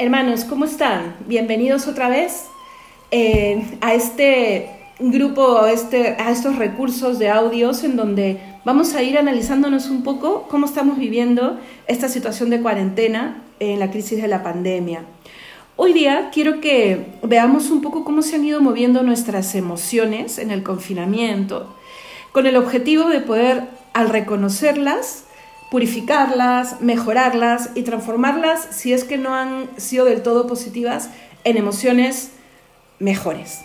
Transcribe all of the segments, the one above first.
Hermanos, ¿cómo están? Bienvenidos otra vez eh, a este grupo, a, este, a estos recursos de audios en donde vamos a ir analizándonos un poco cómo estamos viviendo esta situación de cuarentena en la crisis de la pandemia. Hoy día quiero que veamos un poco cómo se han ido moviendo nuestras emociones en el confinamiento, con el objetivo de poder, al reconocerlas, purificarlas, mejorarlas y transformarlas, si es que no han sido del todo positivas, en emociones mejores.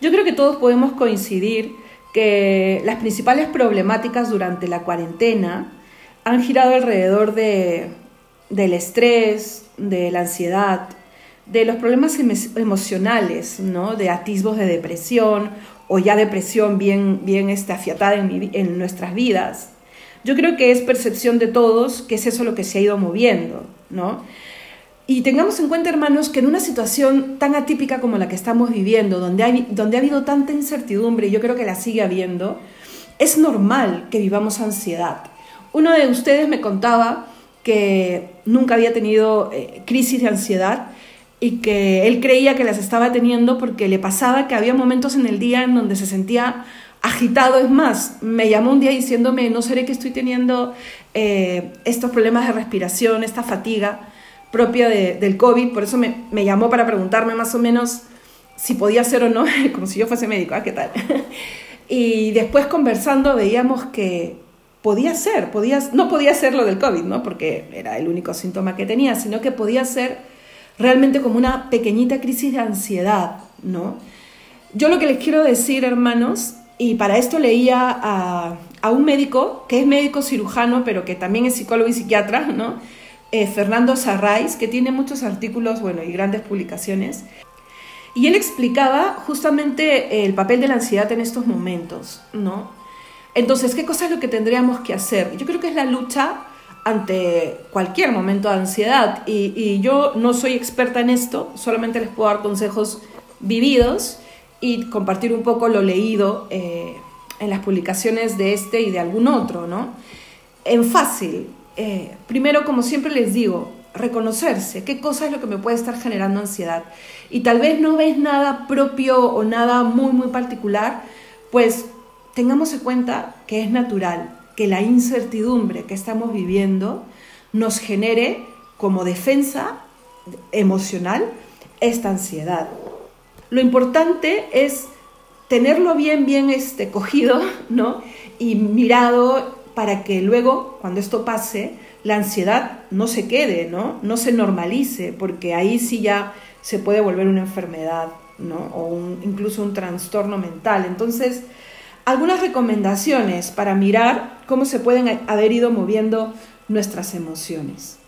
Yo creo que todos podemos coincidir que las principales problemáticas durante la cuarentena han girado alrededor de, del estrés, de la ansiedad, de los problemas emocionales, ¿no? de atisbos de depresión o ya depresión bien, bien afiatada en, en nuestras vidas yo creo que es percepción de todos que es eso lo que se ha ido moviendo, ¿no? Y tengamos en cuenta, hermanos, que en una situación tan atípica como la que estamos viviendo, donde, donde ha habido tanta incertidumbre, y yo creo que la sigue habiendo, es normal que vivamos ansiedad. Uno de ustedes me contaba que nunca había tenido eh, crisis de ansiedad y que él creía que las estaba teniendo porque le pasaba que había momentos en el día en donde se sentía agitado. Es más, me llamó un día diciéndome, no seré que estoy teniendo eh, estos problemas de respiración, esta fatiga propia del COVID, por eso me, me, llamó para preguntarme más o menos si podía ser o no, como si yo fuese médico, ¿ah, ¿qué tal? y después conversando veíamos que podía ser, podía, no podía ser lo del COVID, ¿no? Porque era el único síntoma que tenía, sino que podía ser realmente como una pequeñita crisis de ansiedad, ¿no? Yo lo que les quiero decir, hermanos, y para esto leía a, un médico, que es médico cirujano, pero que también es psicólogo y psiquiatra, ¿no? Eh, Fernando Sarrais, que tiene muchos artículos bueno, y grandes publicaciones. Y él explicaba justamente el papel de la ansiedad en estos momentos, ¿no? Entonces, ¿qué cosa es lo que tendríamos que hacer? Yo creo que es la lucha ante cualquier momento de ansiedad. Y yo no soy experta en esto, solamente les puedo dar consejos vividos y compartir un poco lo leído eh, en las publicaciones de este y de algún otro, ¿no? En fácil, eh, primero, como siempre les digo, reconocerse qué cosa es lo que me puede estar generando ansiedad. Y tal vez no ves nada propio o nada muy, muy particular, pues tengamos en cuenta que es natural que la incertidumbre que estamos viviendo nos genere como defensa emocional esta ansiedad. Lo importante es tenerlo bien, bien este, cogido, ¿no? Y mirado para que luego, cuando esto pase, la ansiedad no se quede, ¿no? No se normalice, porque ahí sí ya se puede volver una enfermedad, ¿no? O incluso un trastorno mental. Entonces, algunas recomendaciones para mirar cómo se pueden haber ido moviendo nuestras emociones.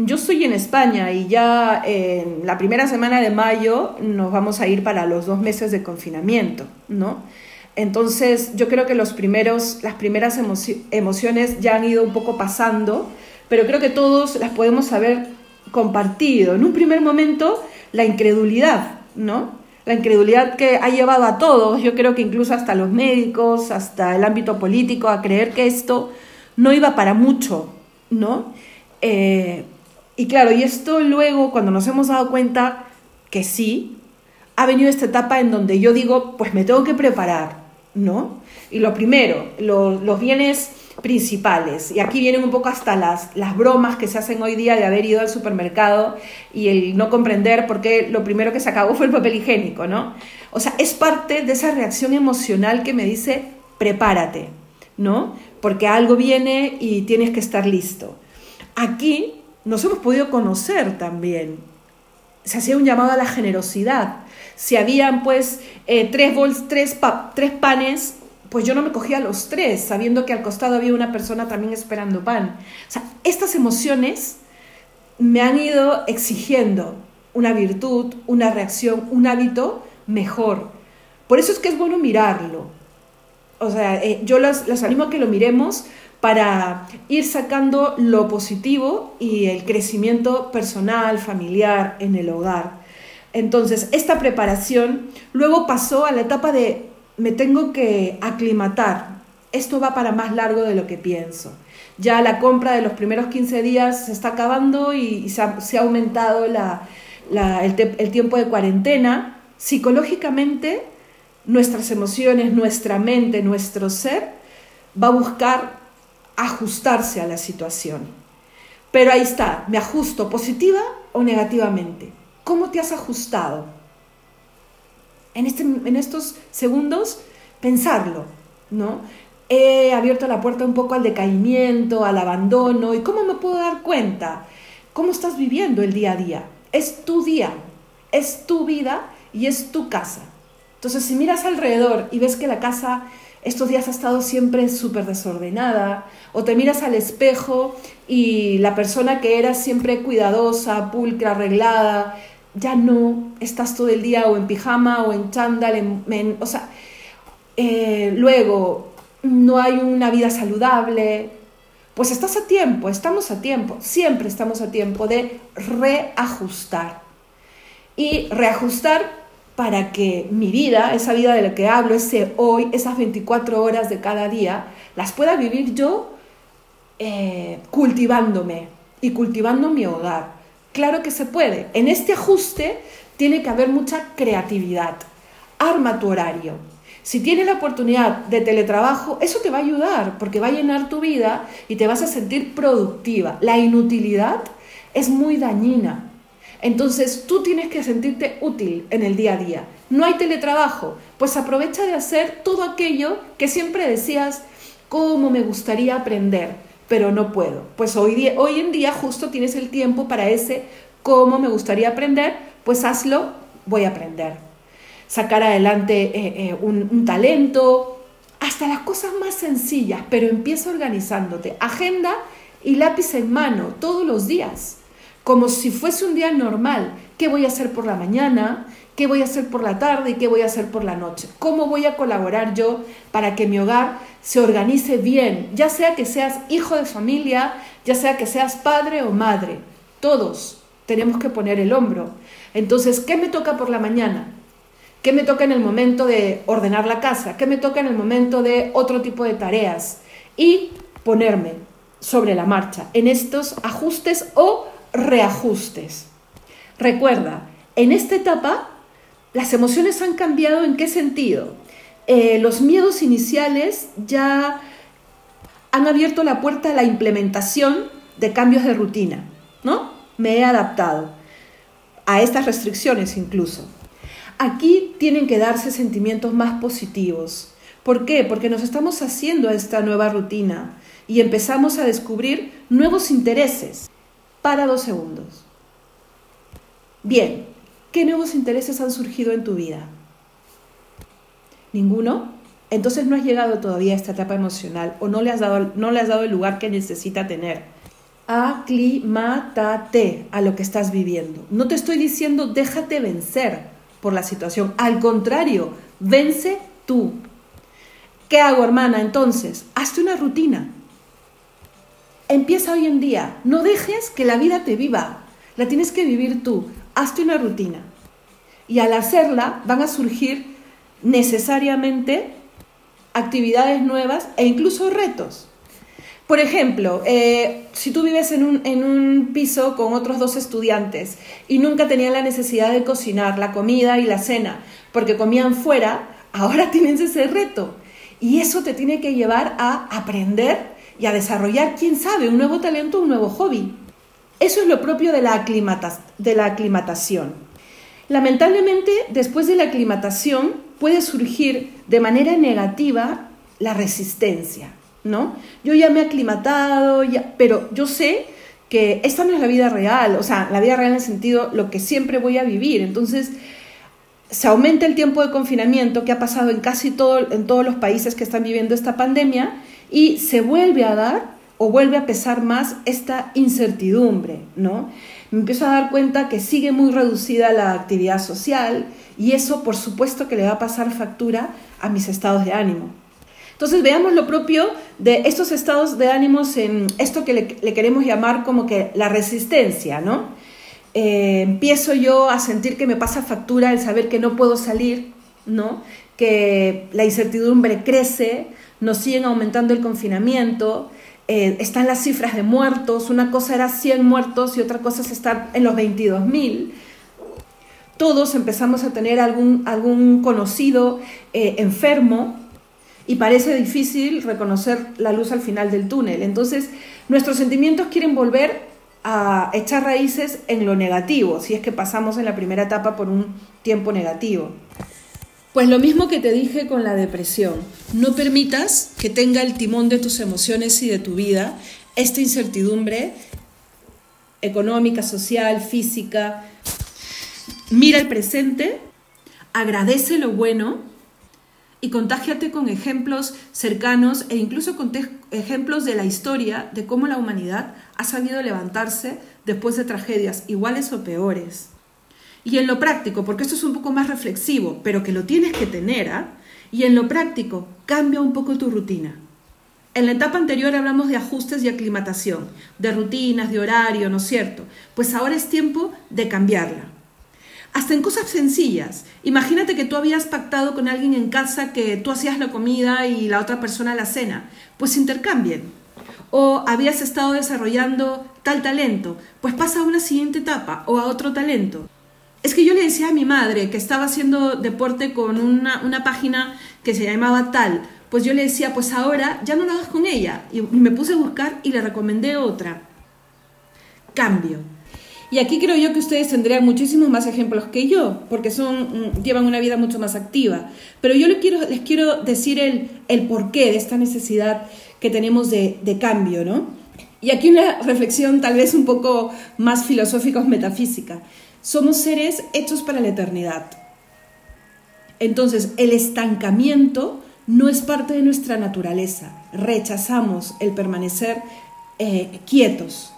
Yo estoy en España y ya en la primera semana de mayo nos vamos a ir para los dos meses de confinamiento, ¿no? Entonces yo creo que los primeros, las primeras emociones ya han ido un poco pasando, pero creo que todos las podemos haber compartido. En un primer momento, la incredulidad, ¿no? La incredulidad que ha llevado a todos, yo creo que incluso hasta los médicos, hasta el ámbito político, a creer que esto no iba para mucho, ¿no? Eh, y claro, y esto luego, cuando nos hemos dado cuenta que sí, ha venido esta etapa en donde yo digo, pues me tengo que preparar, ¿no? Y lo primero, los bienes principales. Y aquí vienen un poco hasta las, las bromas que se hacen hoy día de haber ido al supermercado y el no comprender por qué lo primero que se acabó fue el papel higiénico, ¿no? O sea, es parte de esa reacción emocional que me dice, prepárate, ¿no? Porque algo viene y tienes que estar listo. Aquí nos hemos podido conocer también. Se hacía un llamado a la generosidad. Si habían pues eh, tres, bols, tres, panes, pues yo no me cogía los tres, sabiendo que al costado había una persona también esperando pan. O sea, estas emociones me han ido exigiendo una virtud, una reacción, un hábito mejor. Por eso es que es bueno mirarlo. O sea, eh, yo los, los animo a que lo miremos para ir sacando lo positivo y el crecimiento personal, familiar en el hogar. Entonces, esta preparación luego pasó a la etapa de me tengo que aclimatar esto va para más largo de lo que pienso. Ya la compra de los primeros 15 días se está acabando y, se, ha, aumentado el tiempo de cuarentena. Psicológicamente, nuestras emociones, nuestra mente, nuestro ser va a buscar ajustarse a la situación. Pero ahí está, me ajusto positiva o negativamente. ¿Cómo te has ajustado? En, este, en estos segundos, pensarlo, ¿no? He abierto la puerta un poco al decaimiento, al abandono. ¿Y cómo me puedo dar cuenta? ¿Cómo estás viviendo el día a día? Es tu día, es tu vida y es tu casa. Entonces, si miras alrededor y ves que la casa estos días ha estado siempre súper desordenada, o te miras al espejo y la persona que era siempre cuidadosa, pulcra, arreglada, ya no, estás todo el día o en pijama o en chándal, en, o sea, eh, luego no hay una vida saludable, pues estás a tiempo, estamos a tiempo, siempre estamos a tiempo de reajustar. Y reajustar para que mi vida, esa vida de la que hablo, ese hoy, esas 24 horas de cada día, las pueda vivir yo eh, cultivándome y cultivando mi hogar. Claro que se puede. En este ajuste tiene que haber mucha creatividad. Arma tu horario. Si tienes la oportunidad de teletrabajo, eso te va a ayudar porque va a llenar tu vida y te vas a sentir productiva. La inutilidad es muy dañina. Entonces tú tienes que sentirte útil en el día a día. No hay teletrabajo, pues aprovecha de hacer todo aquello que siempre decías, cómo me gustaría aprender, pero no puedo. Pues hoy, hoy en día justo tienes el tiempo para ese cómo me gustaría aprender, pues hazlo, voy a aprender. Sacar adelante eh, eh, un talento, hasta las cosas más sencillas, pero empieza organizándote. Agenda y lápiz en mano todos los días como si fuese un día normal. ¿Qué voy a hacer por la mañana? ¿Qué voy a hacer por la tarde? ¿Y qué voy a hacer por la noche? ¿Cómo voy a colaborar yo para que mi hogar se organice bien? Ya sea que seas hijo de familia, ya sea que seas padre o madre. Todos tenemos que poner el hombro. Entonces, ¿qué me toca por la mañana? ¿Qué me toca en el momento de ordenar la casa? ¿Qué me toca en el momento de otro tipo de tareas? Y ponerme sobre la marcha en estos ajustes o reajustes. Recuerda, en esta etapa las emociones han cambiado en qué sentido. Eh, los miedos iniciales ya han abierto la puerta a la implementación de cambios de rutina, ¿no? Me he adaptado a estas restricciones incluso. Aquí tienen que darse sentimientos más positivos. ¿Por qué? Porque nos estamos haciendo esta nueva rutina y empezamos a descubrir nuevos intereses. Para dos segundos. Bien, ¿qué nuevos intereses han surgido en tu vida? ¿Ninguno? Entonces no has llegado todavía a esta etapa emocional o no le has dado, no le has dado el lugar que necesita tener. Aclimátate a lo que estás viviendo. No te estoy diciendo déjate vencer por la situación. Al contrario, vence tú. ¿Qué hago, hermana? Entonces, hazte una rutina. Empieza hoy en día. No dejes que la vida te viva. La tienes que vivir tú. Hazte una rutina. Y al hacerla van a surgir necesariamente actividades nuevas e incluso retos. Por ejemplo, eh, si tú vives en un, en un, piso con otros dos estudiantes y nunca tenían la necesidad de cocinar la comida y la cena porque comían fuera, ahora tienes ese reto. Y eso te tiene que llevar a aprender y a desarrollar, quién sabe, un nuevo talento, un nuevo hobby. Eso es lo propio de la, de la aclimatación. Lamentablemente, después de la aclimatación puede surgir de manera negativa la resistencia, ¿no? Yo ya me he aclimatado, ya, pero yo sé que esta no es la vida real, o sea, la vida real en el sentido lo que siempre voy a vivir. Entonces, se aumenta el tiempo de confinamiento que ha pasado en casi todo, en todos los países que están viviendo esta pandemia y se vuelve a dar o vuelve a pesar más esta incertidumbre, ¿no? Me empiezo a dar cuenta que sigue muy reducida la actividad social y eso por supuesto que le va a pasar factura a mis estados de ánimo. Entonces veamos lo propio de estos estados de ánimos en esto que le, queremos llamar como que la resistencia, ¿no? Eh, empiezo yo a sentir que me pasa factura el saber que no puedo salir, ¿no? Que la incertidumbre crece, nos siguen aumentando el confinamiento, eh, están las cifras de muertos, una cosa era 100 muertos y otra cosa es estar en los 22.000. Todos empezamos a tener algún, algún conocido eh, enfermo y parece difícil reconocer la luz al final del túnel. Entonces, nuestros sentimientos quieren volver a echar raíces en lo negativo, si es que pasamos en la primera etapa por un tiempo negativo. Pues lo mismo que te dije con la depresión, no permitas que tenga el timón de tus emociones y de tu vida esta incertidumbre económica, social, física. Mira el presente, agradece lo bueno y contágiate con ejemplos cercanos e incluso con ejemplos de la historia de cómo la humanidad ha sabido levantarse después de tragedias iguales o peores. Y en lo práctico, porque esto es un poco más reflexivo, pero que lo tienes que tener, ¿ah? Y en lo práctico, cambia un poco tu rutina. En la etapa anterior hablamos de ajustes y aclimatación, de rutinas, de horario, ¿no es cierto? Pues ahora es tiempo de cambiarla. Hasta en cosas sencillas. Imagínate que tú habías pactado con alguien en casa que tú hacías la comida y la otra persona la cena. Pues intercambien. O habías estado desarrollando tal talento. Pues pasa a una siguiente etapa o a otro talento. Es que yo le decía a mi madre que estaba haciendo deporte con una, una página que se llamaba tal. Pues yo le decía, pues ahora ya no lo hagas con ella. Y me puse a buscar y le recomendé otra. Cambio. Y aquí creo yo que ustedes tendrían muchísimos más ejemplos que yo, porque son, mm, llevan una vida mucho más activa. Pero yo les quiero, les quiero decir el, el porqué de esta necesidad que tenemos de, de cambio, ¿no? Y aquí una reflexión tal vez un poco más filosófica o metafísica. Somos seres hechos para la eternidad. Entonces, el estancamiento no es parte de nuestra naturaleza. Rechazamos el permanecer eh, quietos.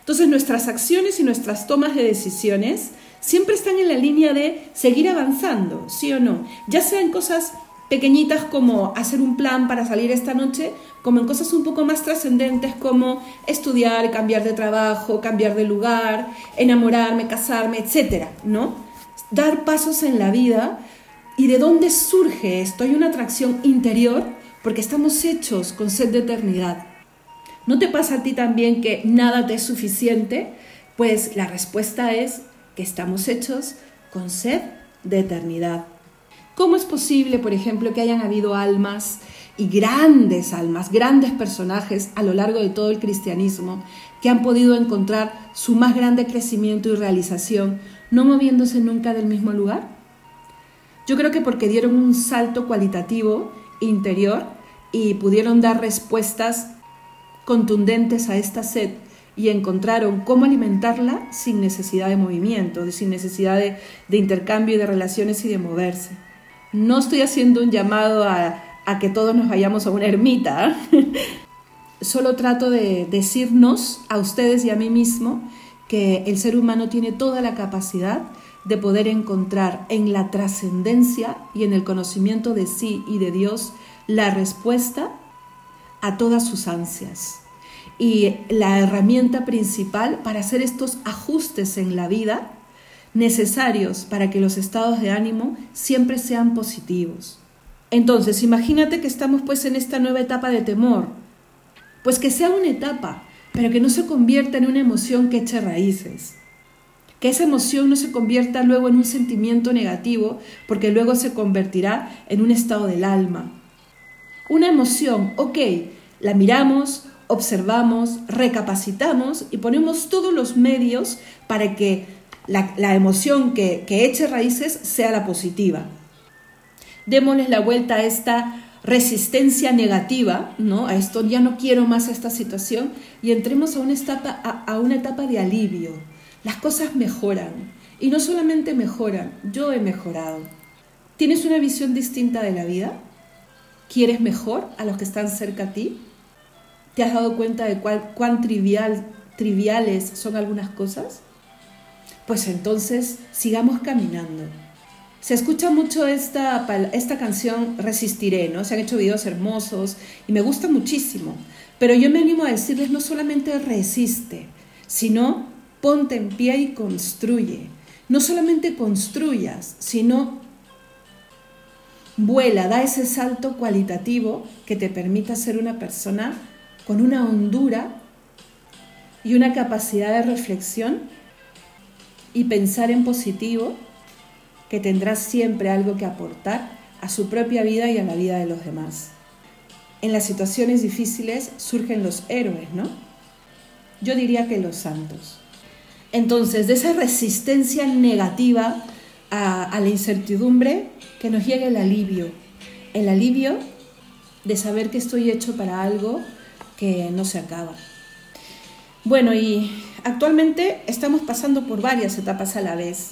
Entonces, nuestras acciones y nuestras tomas de decisiones siempre están en la línea de seguir avanzando, sí o no. Ya sean cosas pequeñitas como hacer un plan para salir esta noche, como en cosas un poco más trascendentes como estudiar, cambiar de trabajo, cambiar de lugar, enamorarme, casarme, etcétera, ¿no? Dar pasos en la vida y de dónde surge esto? Hay una atracción interior porque estamos hechos con sed de eternidad. ¿No te pasa a ti también que nada te es suficiente? Pues la respuesta es que estamos hechos con sed de eternidad. ¿Cómo es posible, por ejemplo, que hayan habido almas y grandes almas, grandes personajes a lo largo de todo el cristianismo que han podido encontrar su más grande crecimiento y realización no moviéndose nunca del mismo lugar? Yo creo que porque dieron un salto cualitativo interior y pudieron dar respuestas contundentes a esta sed y encontraron cómo alimentarla sin necesidad de movimiento, sin necesidad de, de intercambio y de relaciones y de moverse. No estoy haciendo un llamado a, que todos nos vayamos a una ermita. Solo trato de decirnos a ustedes y a mí mismo que el ser humano tiene toda la capacidad de poder encontrar en la trascendencia y en el conocimiento de sí y de Dios la respuesta a todas sus ansias. Y la herramienta principal para hacer estos ajustes en la vida necesarios para que los estados de ánimo siempre sean positivos. Entonces, imagínate que estamos pues en esta nueva etapa de temor. Pues que sea una etapa, pero que no se convierta en una emoción que eche raíces. Que esa emoción no se convierta luego en un sentimiento negativo, porque luego se convertirá en un estado del alma. Una emoción, ok, la miramos, observamos, recapacitamos y ponemos todos los medios para que la, emoción que, que eche raíces sea la positiva. Démosles la vuelta a esta resistencia negativa, ¿no? A esto ya no quiero más esta situación y entremos a una etapa, a una etapa de alivio. Las cosas mejoran y no solamente mejoran, yo he mejorado. ¿Tienes una visión distinta de la vida? ¿Quieres mejor a los que están cerca a ti? ¿Te has dado cuenta de cuán trivial, triviales son algunas cosas? Pues entonces sigamos caminando. Se escucha mucho esta, esta canción Resistiré, ¿no? Se han hecho videos hermosos y me gusta muchísimo. Pero yo me animo a decirles no solamente resiste, sino ponte en pie y construye. No solamente construyas, sino vuela, da ese salto cualitativo que te permita ser una persona con una hondura y una capacidad de reflexión y pensar en positivo que tendrá siempre algo que aportar a su propia vida y a la vida de los demás. En las situaciones difíciles surgen los héroes, ¿no? Yo diría que los santos. Entonces, de esa resistencia negativa a, la incertidumbre, que nos llegue el alivio. El alivio de saber que estoy hecho para algo que no se acaba. Bueno, y actualmente estamos pasando por varias etapas a la vez.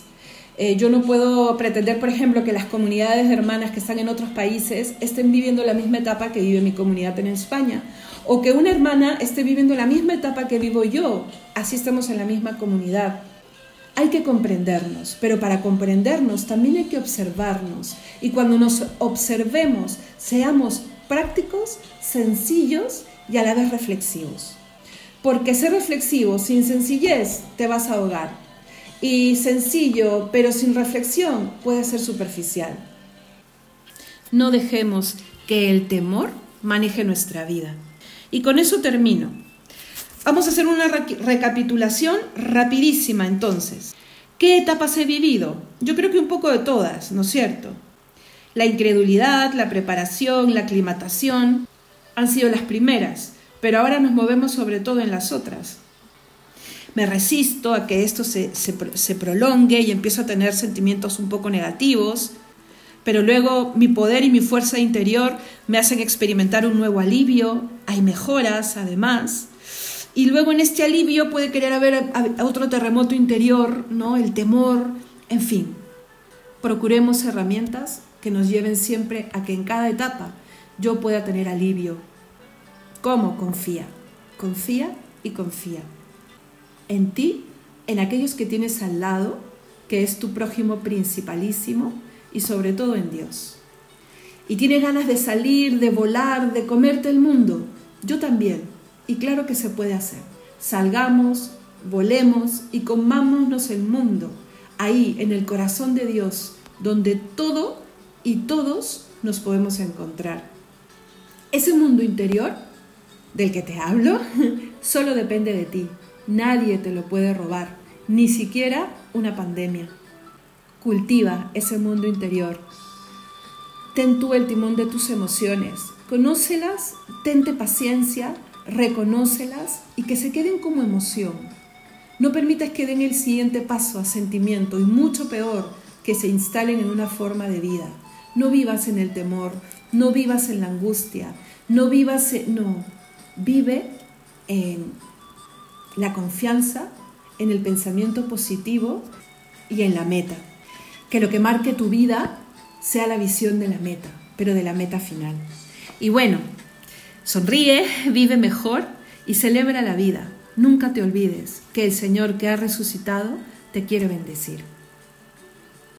Eh, yo no puedo pretender, por ejemplo, que las comunidades de hermanas que están en otros países estén viviendo la misma etapa que vive mi comunidad en España, o que una hermana esté viviendo la misma etapa que vivo yo, así estamos en la misma comunidad. Hay que comprendernos, pero para comprendernos también hay que observarnos, y cuando nos observemos, seamos prácticos, sencillos y a la vez reflexivos. Porque ser reflexivo sin sencillez te vas a ahogar y sencillo, pero sin reflexión, puede ser superficial. No dejemos que el temor maneje nuestra vida. Y con eso termino. Vamos a hacer una recapitulación rapidísima entonces. ¿Qué etapas he vivido? Yo creo que un poco de todas, ¿no es cierto? La incredulidad, la preparación, la aclimatación han sido las primeras, pero ahora nos movemos sobre todo en las otras me resisto a que esto se, prolongue y empiezo a tener sentimientos un poco negativos, pero luego mi poder y mi fuerza interior me hacen experimentar un nuevo alivio, hay mejoras además, y luego en este alivio puede querer haber otro terremoto interior, ¿no? El temor, en fin. Procuremos herramientas que nos lleven siempre a que en cada etapa yo pueda tener alivio. ¿Cómo? Confía. Confía y confía en ti, en aquellos que tienes al lado, que es tu prójimo principalísimo, y sobre todo en Dios. Y tienes ganas de salir, de volar, de comerte el mundo. Yo también. Y claro que se puede hacer. Salgamos, volemos y comámonos el mundo, ahí en el corazón de Dios, donde todo y todos nos podemos encontrar. Ese mundo interior del que te hablo solo depende de ti. Nadie te lo puede robar, ni siquiera una pandemia. Cultiva ese mundo interior. Ten tú el timón de tus emociones. Conócelas, tente paciencia, reconócelas y que se queden como emoción. No permitas que den el siguiente paso a sentimiento y mucho peor, que se instalen en una forma de vida. No vivas en el temor, no vivas en la angustia, no vivas en... No, vive en la confianza en el pensamiento positivo y en la meta. Que lo que marque tu vida sea la visión de la meta, pero de la meta final. Y bueno, sonríe, vive mejor y celebra la vida. Nunca te olvides que el Señor que ha resucitado te quiere bendecir.